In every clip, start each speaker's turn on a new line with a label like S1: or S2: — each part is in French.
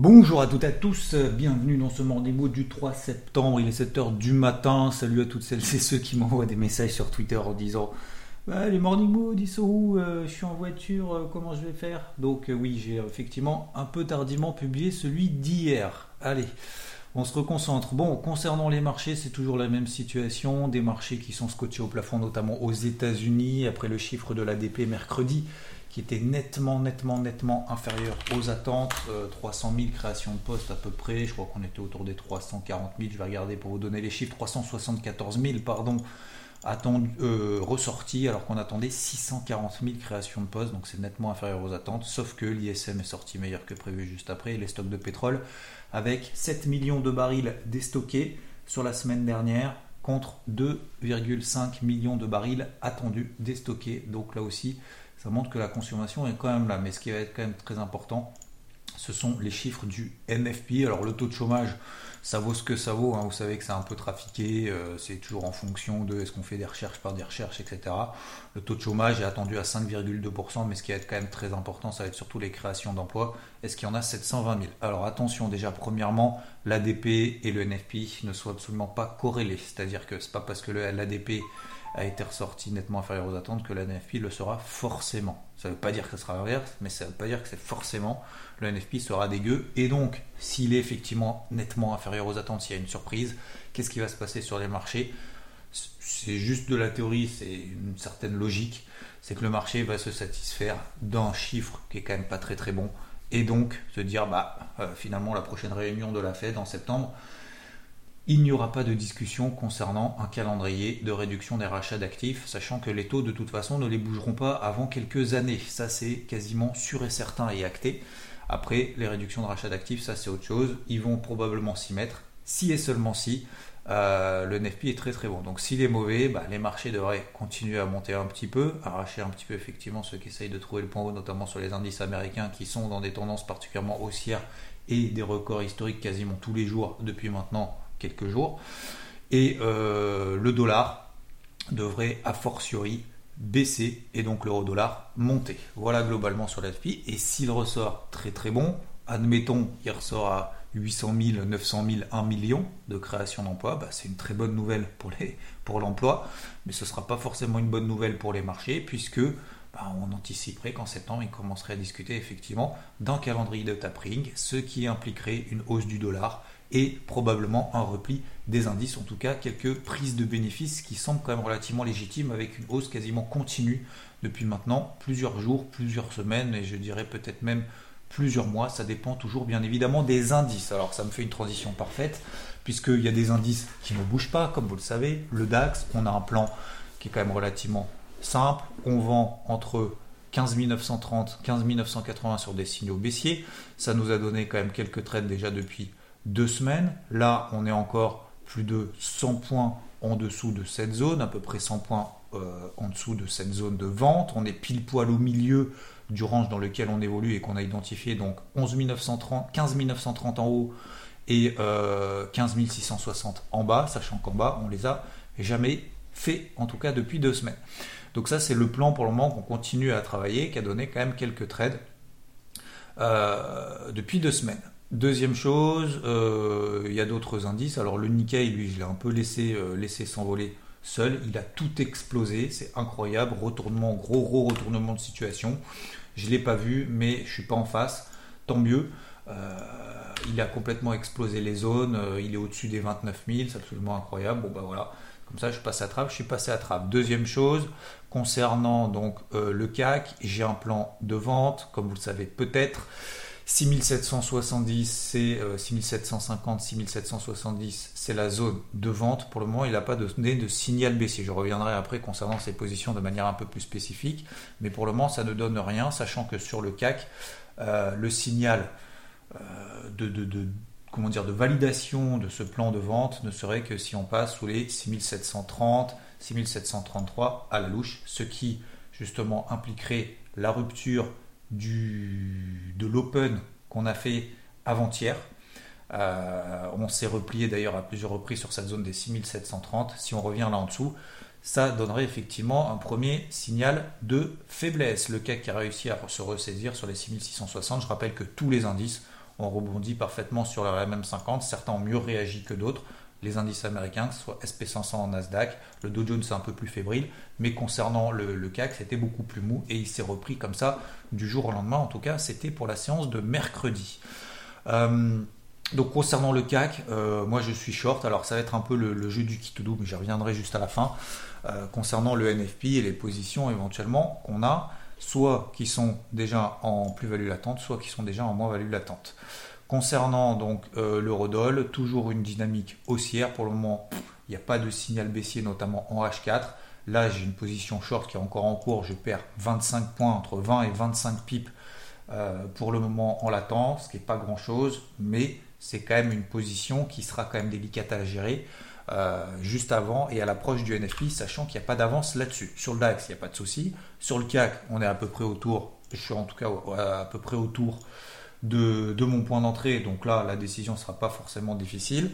S1: Bonjour à toutes et à tous, bienvenue dans ce Mordimo du 3 septembre, il est 7h du matin, salut à toutes celles et ceux qui m'envoient des messages sur Twitter en disant bah, les morning mood, ils où euh, Je suis en voiture, euh, comment je vais faire? Donc euh, oui, j'ai effectivement un peu tardivement publié celui d'hier. Allez, on se reconcentre. Bon, concernant les marchés, c'est toujours la même situation. Des marchés qui sont scotchés au plafond, notamment aux États-Unis, après le chiffre de l'ADP mercredi, qui était nettement, nettement, nettement inférieur aux attentes. 300 000 créations de postes à peu près. Je crois qu'on était autour des 340 000. Je vais regarder pour vous donner les chiffres. 374 000, pardon attendu, euh, ressorti alors qu'on attendait 640 000 créations de postes, donc c'est nettement inférieur aux attentes, sauf que l'ISM est sorti meilleur que prévu juste après, les stocks de pétrole, avec 7 millions de barils déstockés sur la semaine dernière, contre 2,5 millions de barils attendus déstockés, donc là aussi ça montre que la consommation est quand même là, mais ce qui va être quand même très important, ce sont les chiffres du NFP, alors le taux de chômage, ça vaut ce que ça vaut. Hein. Vous savez que c'est un peu trafiqué, euh, c'est toujours en fonction de est-ce qu'on fait des recherches par des recherches, etc. Le taux de chômage est attendu à 5,2%, mais ce qui va être quand même très important, ça va être surtout les créations d'emplois. Est-ce qu'il y en a 720 000 Alors attention, déjà, premièrement, l'ADP et le NFP ne sont absolument pas corrélés. C'est-à-dire que c'est pas parce que l'ADP a été ressorti nettement inférieur aux attentes que la NFP le sera forcément. Ça ne veut pas dire que ce sera l'inverse, mais ça ne veut pas dire que c'est forcément le NFP sera dégueu. Et donc, s'il est effectivement nettement inférieur aux attentes, s'il y a une surprise, qu'est-ce qui va se passer sur les marchés? C'est juste de la théorie, c'est une certaine logique. C'est que le marché va se satisfaire d'un chiffre qui est quand même pas très très bon. Et donc se dire, bah, euh, finalement, la prochaine réunion de la Fed en septembre, il n'y aura pas de discussion concernant un calendrier de réduction des rachats d'actifs, sachant que les taux de toute façon ne les bougeront pas avant quelques années. Ça c'est quasiment sûr et certain et acté. Après, les réductions de rachat d'actifs, ça c'est autre chose. Ils vont probablement s'y mettre, si et seulement si euh, le NFP est très très bon. Donc s'il est mauvais, bah, les marchés devraient continuer à monter un petit peu, arracher un petit peu effectivement ceux qui essayent de trouver le point haut, notamment sur les indices américains qui sont dans des tendances particulièrement haussières et des records historiques quasiment tous les jours depuis maintenant quelques jours. Et euh, le dollar devrait a fortiori baisser et donc l'euro dollar monter. Voilà globalement sur l'FP. Et s'il ressort très très bon, admettons il ressort à 800 000, 900 000, 1 million de création d'emplois, bah, c'est une très bonne nouvelle pour, l'emploi, mais ce ne sera pas forcément une bonne nouvelle pour les marchés puisque bah, on anticiperait qu'en septembre, il commencerait à discuter effectivement d'un calendrier de tapering, ce qui impliquerait une hausse du dollar et probablement un repli des indices, en tout cas quelques prises de bénéfices qui semblent quand même relativement légitimes avec une hausse quasiment continue depuis maintenant plusieurs jours, plusieurs semaines et je dirais peut-être même plusieurs mois, ça dépend toujours bien évidemment des indices. Alors ça me fait une transition parfaite puisqu'il y a des indices qui ne bougent pas, comme vous le savez, le DAX, on a un plan qui est quand même relativement simple, on vend entre 15 930, 15 980 sur des signaux baissiers, ça nous a donné quand même quelques trades déjà depuis deux semaines. Là, on est encore plus de 100 points en dessous de cette zone, à peu près 100 points euh, en dessous de cette zone de vente. On est pile poil au milieu du range dans lequel on évolue et qu'on a identifié, donc 11 930, 15 930 en haut et 15 euh, 660 en bas, sachant qu'en bas, on les a jamais fait, en tout cas depuis deux semaines. Donc ça, c'est le plan pour le moment qu'on continue à travailler, qui a donné quand même quelques trades euh, depuis deux semaines. Deuxième chose, euh, il y a d'autres indices. Alors le Nikkei, lui, je l'ai un peu laissé, euh, laissé s'envoler seul. Il a tout explosé, c'est incroyable. Retournement, gros gros retournement de situation. Je ne l'ai pas vu, mais je suis pas en face. Tant mieux. Euh, il a complètement explosé les zones. il est au-dessus des 29 000, c'est absolument incroyable. Bon bah voilà. Comme ça, je passe à trappe, je suis passé à trappe. Deuxième chose, concernant donc le CAC, j'ai un plan de vente, comme vous le savez peut-être. 6770, c'est 6750, 6770, c'est la zone de vente. Pour le moment, il n'a pas donné de signal baissier. Je reviendrai après concernant ces positions de manière un peu plus spécifique. Mais pour le moment, ça ne donne rien, sachant que sur le CAC, euh, le signal euh, de, comment dire, de validation de ce plan de vente ne serait que si on passe sous les 6730, 6733 à la louche, ce qui justement impliquerait la rupture de l'open qu'on a fait avant-hier. Euh, on s'est replié d'ailleurs à plusieurs reprises sur cette zone des 6730. Si on revient là en dessous, ça donnerait effectivement un premier signal de faiblesse. Le CAC qui a réussi à se ressaisir sur les 6660. Je rappelle que tous les indices ont rebondi parfaitement sur la MM50. Certains ont mieux réagi que d'autres les indices américains, que ce soit SP500 en Nasdaq, le Dow Jones c'est un peu plus fébrile, mais concernant le, CAC, c'était beaucoup plus mou et il s'est repris comme ça du jour au lendemain. En tout cas, c'était pour la séance de mercredi. Euh, donc concernant le CAC, euh, moi je suis short. Alors ça va être un peu le, jeu du kit mais j'y reviendrai juste à la fin. Euh, concernant le NFP et les positions éventuellement qu'on a, soit qui sont déjà en plus-value latente, soit qui sont déjà en moins-value latente. Concernant donc euh, l'eurodoll, toujours une dynamique haussière. Pour le moment, il n'y a pas de signal baissier, notamment en H4. Là, j'ai une position short qui est encore en cours. Je perds 25 points, entre 20 et 25 pips euh, pour le moment en latence, ce qui n'est pas grand-chose, mais c'est quand même une position qui sera quand même délicate à gérer. Euh, juste avant et à l'approche du NFP, sachant qu'il n'y a pas d'avance là-dessus. Sur le DAX, il n'y a pas de souci. Sur le CAC, on est à peu près autour, je suis en tout cas à peu près autour de, mon point d'entrée. Donc là, la décision ne sera pas forcément difficile.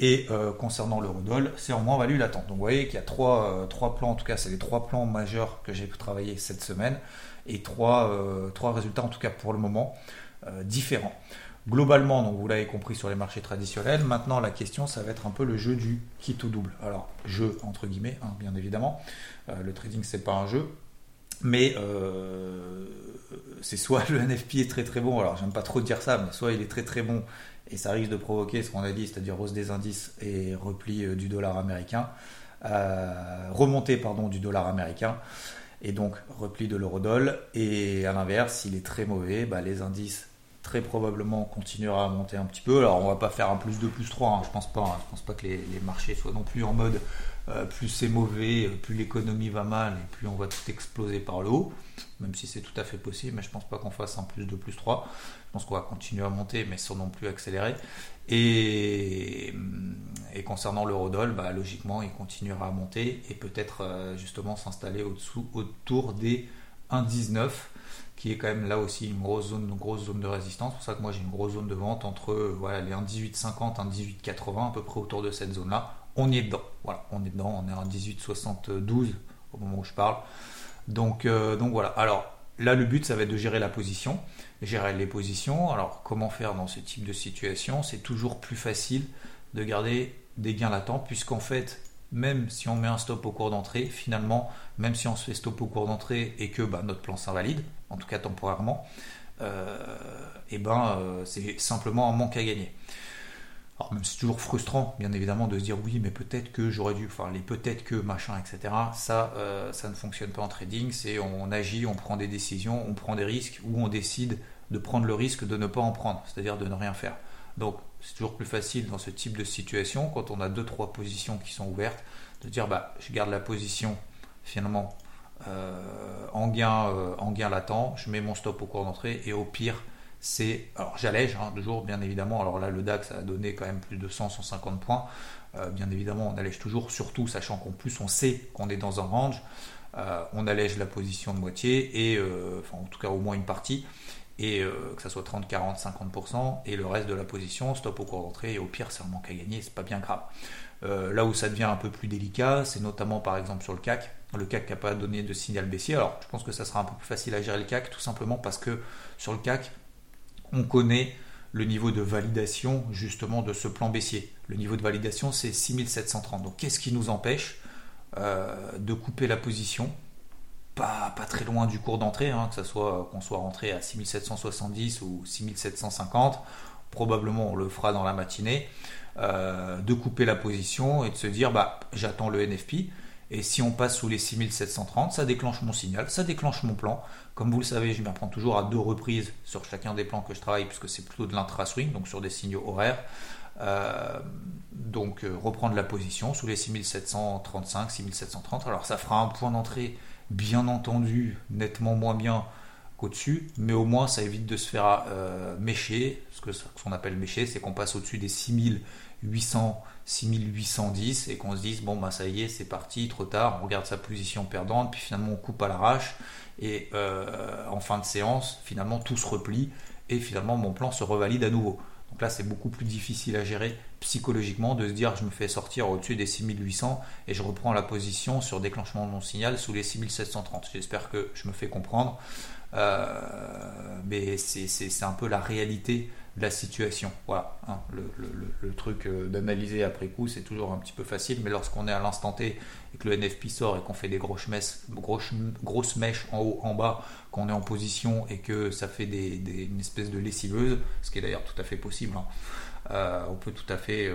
S1: Et euh, concernant l'eurodoll, c'est en moins value latente. Donc vous voyez qu'il y a trois, euh, trois, plans, en tout cas, c'est les trois plans majeurs que j'ai travaillé cette semaine. Et trois, euh, résultats, en tout cas pour le moment, différents. Globalement, donc vous l'avez compris sur les marchés traditionnels, maintenant la question ça va être un peu le jeu du kit au double. Alors, jeu entre guillemets, hein, bien évidemment. le trading c'est pas un jeu, mais c'est soit le NFP est très très bon, alors j'aime pas trop dire ça, mais soit il est très très bon et ça risque de provoquer ce qu'on a dit, c'est-à-dire hausse des indices et repli euh, du dollar américain, euh, remontée pardon du dollar américain et donc repli de l'eurodoll. Et à l'inverse, s'il est très mauvais, bah, les indices très probablement continuera à monter un petit peu. Alors on va pas faire un plus 2, plus 3, hein, je pense pas. Hein. je pense pas que les, marchés soient non plus en mode euh, plus c'est mauvais, euh, plus l'économie va mal et plus on va tout exploser par le haut. Même si c'est tout à fait possible, mais je pense pas qu'on fasse un plus 2, plus 3. Je pense qu'on va continuer à monter, mais sans non plus accélérer. Et, et concernant l'eurodoll, bah, logiquement, il continuera à monter et peut-être euh, justement s'installer au-dessous, autour des 1,19 qui est quand même là aussi une grosse zone, grosse zone de résistance. C'est pour ça que moi j'ai une grosse zone de vente entre voilà, les 1,1850, 1,1880, à peu près autour de cette zone-là. On y est dedans. Voilà, on est dedans, on est en 1872 au moment où je parle. Donc, euh, donc voilà. Alors là, le but, ça va être de gérer la position, gérer les positions. Alors comment faire dans ce type de situation? C'est toujours plus facile de garder des gains latents, puisqu'en fait, même si on met un stop au cours d'entrée, finalement, même si on se fait stop au cours d'entrée et que bah, notre plan s'invalide, en tout cas temporairement, et euh, eh ben, euh, c'est simplement un manque à gagner. Alors même c'est toujours frustrant, bien évidemment, de se dire oui, mais peut-être que j'aurais dû, enfin les peut-être que machin, etc. Ça, euh, ça ne fonctionne pas en trading. C'est on agit, on prend des décisions, on prend des risques ou on décide de prendre le risque de ne pas en prendre, c'est-à-dire de ne rien faire. Donc c'est toujours plus facile dans ce type de situation, quand on a deux trois positions qui sont ouvertes, de dire bah je garde la position finalement euh, en, gain, euh, en gain latent, je mets mon stop au cours d'entrée et au pire c'est alors j'allège hein, toujours bien évidemment. Alors là le DAX a donné quand même plus de 100 150 points. Euh, bien évidemment on allège toujours surtout sachant qu'en plus on sait qu'on est dans un range. On allège la position de moitié et enfin en tout cas au moins une partie. Et que ça soit 30 40 50% et le reste de la position stop au cours d'entrée et au pire c'est un manque à gagner c'est pas bien grave. Là où ça devient un peu plus délicat c'est notamment par exemple sur le CAC le CAC n'a pas donné de signal baissier. Alors, je pense que ça sera un peu plus facile à gérer le CAC, tout simplement parce que sur le CAC, on connaît le niveau de validation justement de ce plan baissier. Le niveau de validation, c'est 6730. Donc, qu'est-ce qui nous empêche euh, de couper la position? Pas, très loin du cours d'entrée, hein, que ce soit qu'on soit rentré à 6770 ou 6750, probablement on le fera dans la matinée, euh, de couper la position et de se dire bah j'attends le NFP Et si on passe sous les 6730, ça déclenche mon signal, ça déclenche mon plan. Comme vous le savez, je m'y reprends toujours à deux reprises sur chacun des plans que je travaille, puisque c'est plutôt de l'intra-swing, donc sur des signaux horaires. Euh, donc euh, reprendre la position sous les 6735, 6730. Alors ça fera un point d'entrée, bien entendu, nettement moins bien qu'au-dessus, mais au moins ça évite de se faire euh, mécher. Ce que qu'on appelle mécher, c'est qu'on passe au-dessus des 6800, 6810 et qu'on se dise bon bah ça y est, c'est parti, trop tard, on regarde sa position perdante, puis finalement on coupe à l'arrache et en fin de séance, finalement tout se replie et finalement mon plan se revalide à nouveau. Donc là, c'est beaucoup plus difficile à gérer psychologiquement de se dire je me fais sortir au-dessus des 6800 et je reprends la position sur déclenchement de mon signal sous les 6730. J'espère que je me fais comprendre. Euh, mais c'est un peu la réalité la situation. Voilà, hein. le, truc euh, d'analyser après coup, c'est toujours un petit peu facile, mais lorsqu'on est à l'instant T et que le NFP sort et qu'on fait des grosses, mèches en haut, en bas, qu'on est en position et que ça fait des, une espèce de lessiveuse, ce qui est d'ailleurs tout à fait possible. Hein. Euh, on peut tout à fait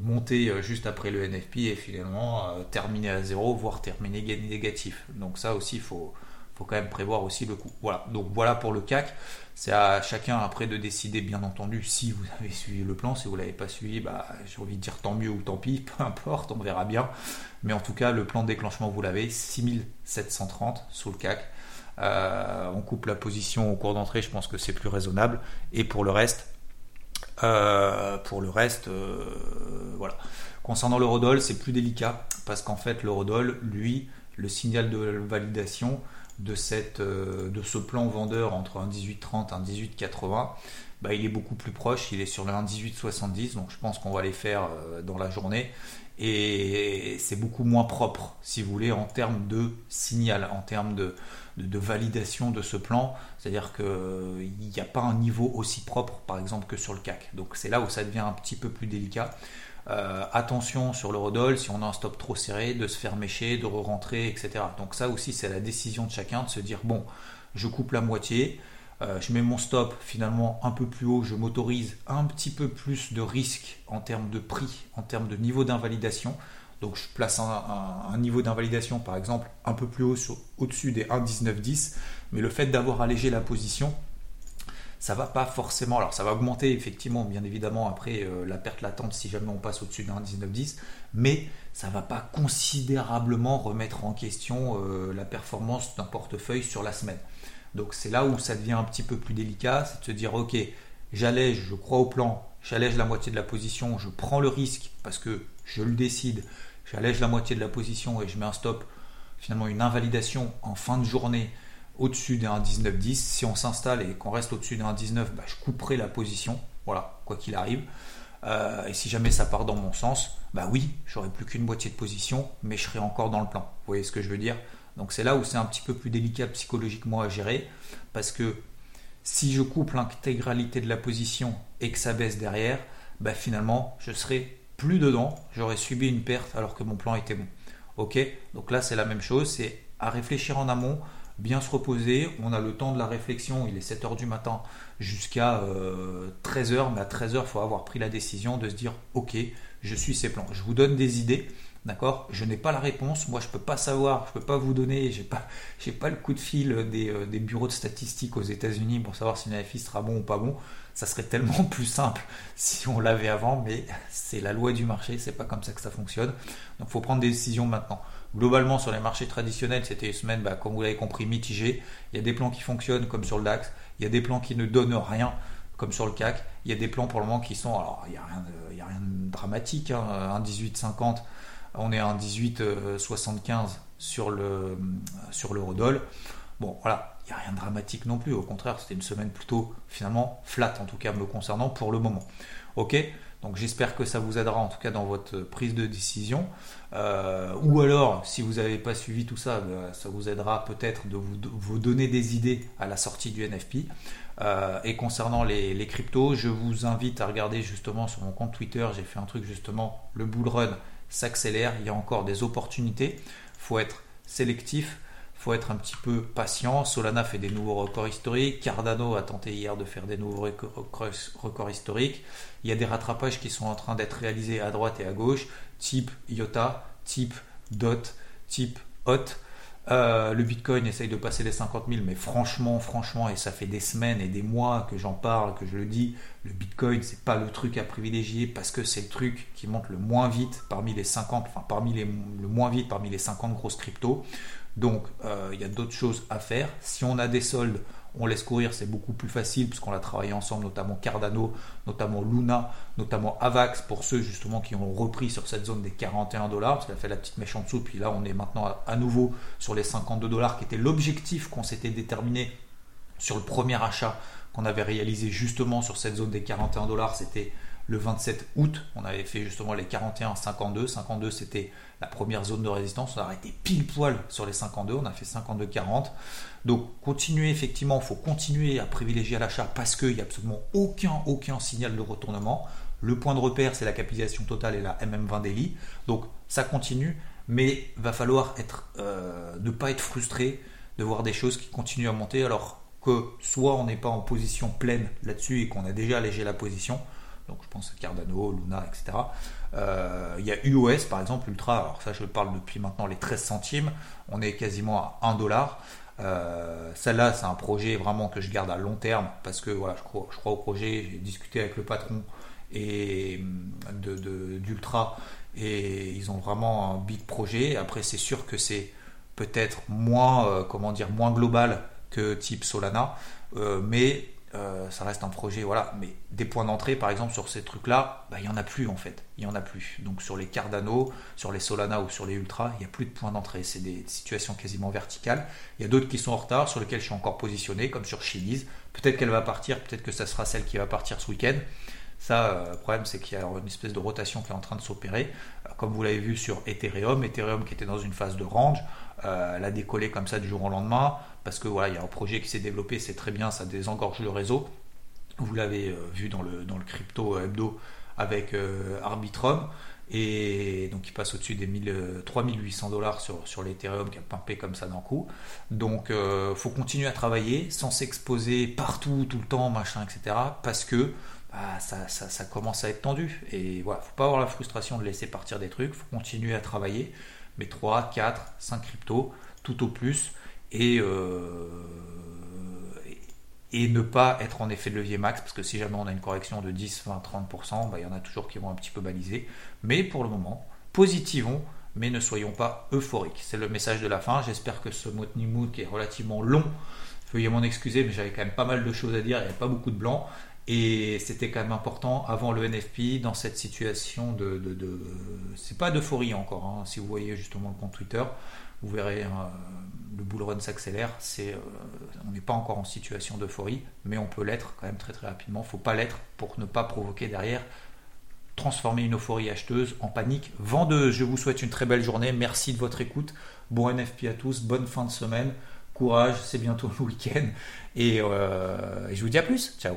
S1: monter juste après le NFP et finalement terminer à zéro, voire terminer négatif. Donc ça aussi, il faut, faut quand même prévoir aussi le coût. Voilà, donc voilà pour le CAC. C'est à chacun après de décider, bien entendu, si vous avez suivi le plan. Si vous ne l'avez pas suivi, bah, j'ai envie de dire tant mieux ou tant pis, peu importe, on verra bien. Mais en tout cas, le plan de déclenchement, vous l'avez, 6730 sous le CAC. Euh, on coupe la position au cours d'entrée, je pense que c'est plus raisonnable. Et pour le reste, euh, pour le reste, euh, voilà. Concernant l'eurodoll, c'est plus délicat parce qu'en fait, l'eurodoll, lui, le signal de validation, de, cette, euh, de ce plan vendeur entre un 18,30 et un 18,80, bah, il est beaucoup plus proche, il est sur le 1,1870, donc je pense qu'on va les faire euh, dans la journée. Et c'est beaucoup moins propre, si vous voulez, en termes de signal, en termes de, de, validation de ce plan. C'est-à-dire qu'il n'y a pas un niveau aussi propre, par exemple, que sur le CAC. Donc c'est là où ça devient un petit peu plus délicat. Euh, attention sur le rodol, si on a un stop trop serré, de se faire mécher, de re-rentrer, etc. Donc ça aussi, c'est la décision de chacun de se dire, bon, je coupe la moitié, euh, je mets mon stop finalement un peu plus haut, je m'autorise un petit peu plus de risque en termes de prix, en termes de niveau d'invalidation. Donc je place un, niveau d'invalidation par exemple un peu plus haut au-dessus des 1,1910, mais le fait d'avoir allégé la position, ça va pas forcément. Alors ça va augmenter effectivement, bien évidemment, après euh, la perte latente si jamais on passe au-dessus d'un 19,10, mais ça va pas considérablement remettre en question euh, la performance d'un portefeuille sur la semaine. Donc c'est là où ça devient un petit peu plus délicat, c'est de se dire ok, j'allège, je crois au plan, j'allège la moitié de la position, je prends le risque parce que je le décide, j'allège la moitié de la position et je mets un stop, finalement une invalidation en fin de journée au-dessus d'un 19-10. Si on s'installe et qu'on reste au-dessus d'un 19, bah, je couperai la position, voilà, quoi qu'il arrive. Euh, et si jamais ça part dans mon sens, bah oui, j'aurai plus qu'une moitié de position, mais je serai encore dans le plan. Vous voyez ce que je veux dire? Donc c'est là où c'est un petit peu plus délicat psychologiquement à gérer, parce que si je coupe l'intégralité de la position et que ça baisse derrière, bah finalement, je serai plus dedans, j'aurais subi une perte alors que mon plan était bon. Ok? Donc là, c'est la même chose, c'est à réfléchir en amont, bien se reposer. On a le temps de la réflexion, il est 7h du matin jusqu'à 13h, euh, mais à 13h, il faut avoir pris la décision de se dire ok, je suis ces plans. Je vous donne des idées. D'accord? Je n'ai pas la réponse. Moi, je ne peux pas savoir, je ne peux pas vous donner, je n'ai pas, le coup de fil des, euh, des bureaux de statistiques aux États-Unis pour savoir si une FI sera bon ou pas bon. Ça serait tellement plus simple si on l'avait avant, mais c'est la loi du marché, c'est pas comme ça que ça fonctionne. Donc, il faut prendre des décisions maintenant. Globalement, sur les marchés traditionnels, c'était une semaine, bah, comme vous l'avez compris, mitigée. Il y a des plans qui fonctionnent, comme sur le DAX. Il y a des plans qui ne donnent rien, comme sur le CAC. Il y a des plans pour le moment qui sont. Alors, il n'y a, rien de, dramatique. Hein. Un 18,50, on est à un 18,75 sur le sur l'eurodoll. Bon, voilà, il n'y a rien de dramatique non plus. Au contraire, c'était une semaine plutôt, finalement, flat, en tout cas me concernant pour le moment. Ok donc j'espère que ça vous aidera en tout cas dans votre prise de décision. Euh, ou alors, si vous n'avez pas suivi tout ça, ben, ça vous aidera peut-être de vous, donner des idées à la sortie du NFP. Euh, et concernant les, cryptos, je vous invite à regarder justement sur mon compte Twitter, j'ai fait un truc justement, le bull run s'accélère, il y a encore des opportunités, il faut être sélectif être un petit peu patient. Solana fait des nouveaux records historiques. Cardano a tenté hier de faire des nouveaux records historiques. Il y a des rattrapages qui sont en train d'être réalisés à droite et à gauche, type IOTA, type DOT, type hot. Euh, le Bitcoin essaye de passer les 50 000, mais franchement, franchement, et ça fait des semaines et des mois que j'en parle, que je le dis, le Bitcoin, c'est pas le truc à privilégier parce que c'est le truc qui monte le moins vite parmi les 50, enfin parmi les, le moins vite parmi les 50 grosses cryptos. Donc, euh, il y a d'autres choses à faire. Si on a des soldes, on laisse courir, c'est beaucoup plus facile puisqu'on a travaillé ensemble, notamment Cardano, notamment Luna, notamment Avax, pour ceux justement qui ont repris sur cette zone des 41 dollars, parce qu'elle a fait la petite mèche en dessous, puis là on est maintenant à, nouveau sur les 52 dollars qui était l'objectif qu'on s'était déterminé sur le premier achat qu'on avait réalisé justement sur cette zone des 41 dollars, c'était le 27 août. On avait fait justement les 41 52. 52 c'était la première zone de résistance. On a arrêté pile poil sur les 52. On a fait 52 40. Donc continuer effectivement, il faut continuer à privilégier l'achat parce qu'il n'y a absolument aucun, aucun signal de retournement. Le point de repère, c'est la capitalisation totale et la MM20 daily. Donc ça continue, mais va falloir être, euh, ne pas être frustré de voir des choses qui continuent à monter alors que soit on n'est pas en position pleine là-dessus et qu'on a déjà allégé la position, donc je pense à Cardano, Luna, etc. Euh, il y a UOS par exemple, Ultra, alors ça je parle depuis maintenant les 13 centimes, on est quasiment à 1 dollar. Euh, celle-là, c'est un projet vraiment que je garde à long terme parce que voilà, je crois, au projet. J'ai discuté avec le patron et de, d'Ultra et ils ont vraiment un big projet. Après, c'est sûr que c'est peut-être moins, euh, comment dire, moins global que type Solana, mais euh, ça reste un projet, voilà. Mais des points d'entrée, par exemple, sur ces trucs-là, bah, il n'y en a plus en fait. Il n'y en a plus. Donc sur les Cardano, sur les Solana ou sur les Ultra, il n'y a plus de points d'entrée. C'est des situations quasiment verticales. Il y a d'autres qui sont en retard, sur lesquels je suis encore positionné, comme sur Chili's. Peut-être qu'elle va partir, peut-être que ça sera celle qui va partir ce week-end. Ça, euh, le problème, c'est qu'il y a une espèce de rotation qui est en train de s'opérer. Euh, comme vous l'avez vu sur Ethereum, Ethereum qui était dans une phase de range, elle a décollé comme ça du jour au lendemain parce que voilà, il y a un projet qui s'est développé, c'est très bien, ça désengorge le réseau. Vous l'avez euh, vu dans le, crypto hebdo avec euh, Arbitrum. Et donc il passe au-dessus des 3800 dollars sur, sur l'Ethereum qui a pimpé comme ça d'un coup. Donc il euh, faut continuer à travailler sans s'exposer partout, tout le temps, machin, etc. Parce que bah, ça, ça, commence à être tendu. Et voilà, faut pas avoir la frustration de laisser partir des trucs, faut continuer à travailler. Mais 3, 4, 5 cryptos, tout au plus et, euh, et ne pas être en effet de levier max, parce que si jamais on a une correction de 10, 20, 30%, il y en a toujours qui vont un petit peu baliser. Mais pour le moment, positivons, mais ne soyons pas euphoriques. C'est le message de la fin. J'espère que ce Motni Mood qui est relativement long, veuillez m'en excuser, mais j'avais quand même pas mal de choses à dire, il n'y avait pas beaucoup de blanc. Et c'était quand même important avant le NFP dans cette situation de. de, c'est pas d'euphorie encore, hein. si vous voyez justement le compte Twitter, vous verrez euh, le bull run s'accélère. Euh, on n'est pas encore en situation d'euphorie, mais on peut l'être quand même très très rapidement. Il ne faut pas l'être pour ne pas provoquer derrière transformer une euphorie acheteuse en panique vendeuse. Je vous souhaite une très belle journée. Merci de votre écoute. Bon NFP à tous. Bonne fin de semaine. Courage. C'est bientôt le week-end. Et, euh, et je vous dis à plus. Ciao.